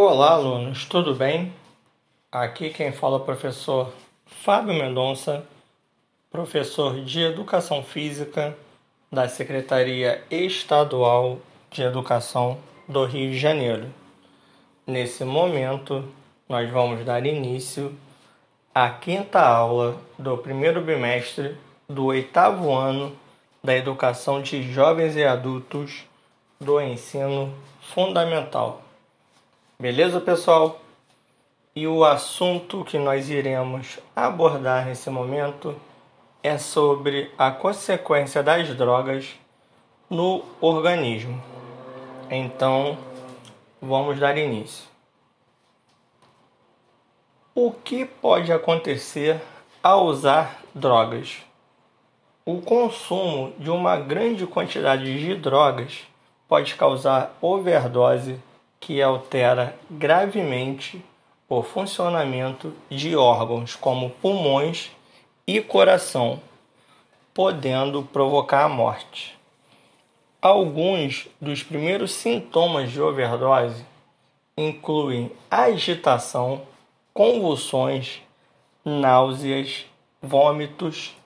Olá, alunos, tudo bem? Aqui quem fala é o professor Fábio Mendonça, professor de Educação Física da Secretaria Estadual de Educação do Rio de Janeiro. Nesse momento, nós vamos dar início à quinta aula do primeiro bimestre do oitavo ano da Educação de Jovens e Adultos do Ensino Fundamental. Beleza, pessoal? E o assunto que nós iremos abordar nesse momento é sobre a consequência das drogas no organismo. Então, vamos dar início. O que pode acontecer ao usar drogas? O consumo de uma grande quantidade de drogas pode causar overdose que altera gravemente o funcionamento de órgãos como pulmões e coração, podendo provocar a morte. Alguns dos primeiros sintomas de overdose incluem agitação, convulsões, náuseas, vômitos,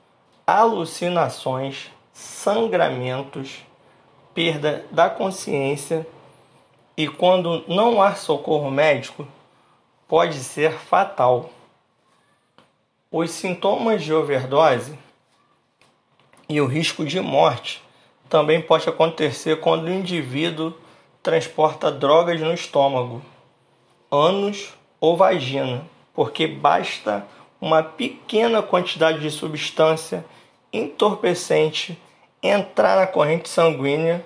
alucinações, sangramentos, perda da consciência e quando não há socorro médico, pode ser fatal. Os sintomas de overdose e o risco de morte também pode acontecer quando o indivíduo transporta drogas no estômago, ânus ou vagina, porque basta uma pequena quantidade de substância entorpecente entrar na corrente sanguínea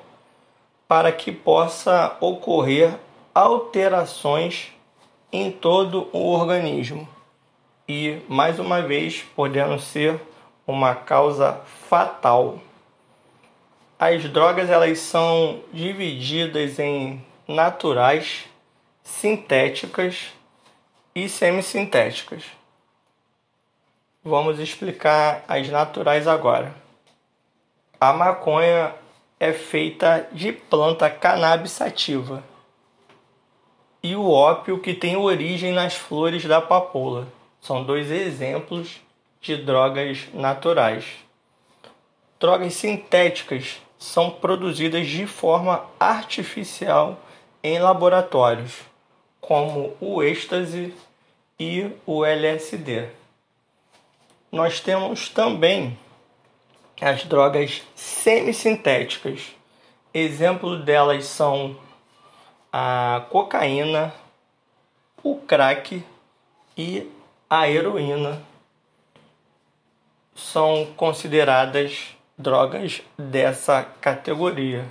para que possa ocorrer alterações em todo o organismo e, mais uma vez, podendo ser uma causa fatal. As drogas elas são divididas em naturais, sintéticas e semissintéticas. Vamos explicar as naturais agora. A maconha é feita de planta cannabis sativa e o ópio que tem origem nas flores da papoula. São dois exemplos de drogas naturais. Drogas sintéticas são produzidas de forma artificial em laboratórios, como o êxtase e o LSD. Nós temos também as drogas semissintéticas. Exemplo delas são a cocaína, o crack e a heroína. São consideradas drogas dessa categoria.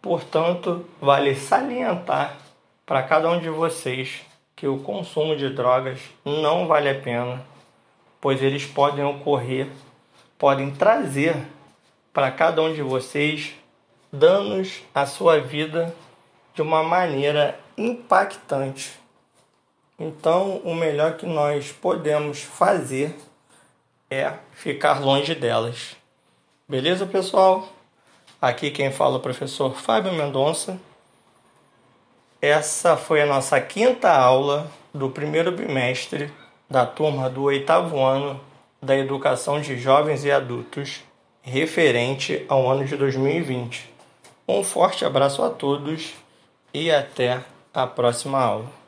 Portanto, vale salientar para cada um de vocês que o consumo de drogas não vale a pena, pois eles podem ocorrer podem trazer para cada um de vocês danos à sua vida de uma maneira impactante. Então, o melhor que nós podemos fazer é ficar longe delas. Beleza, pessoal? Aqui quem fala é o professor Fábio Mendonça. Essa foi a nossa quinta aula do primeiro bimestre da turma do oitavo ano da Educação de Jovens e Adultos referente ao ano de 2020. Um forte abraço a todos e até a próxima aula.